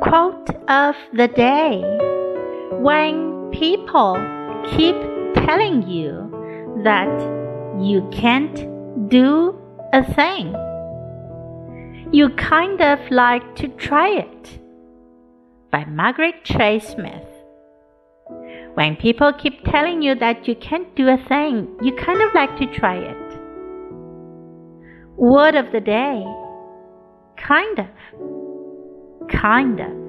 Quote of the day When people keep telling you that you can't do a thing, you kind of like to try it. By Margaret Chase Smith. When people keep telling you that you can't do a thing, you kind of like to try it. Word of the day kind of, kind of.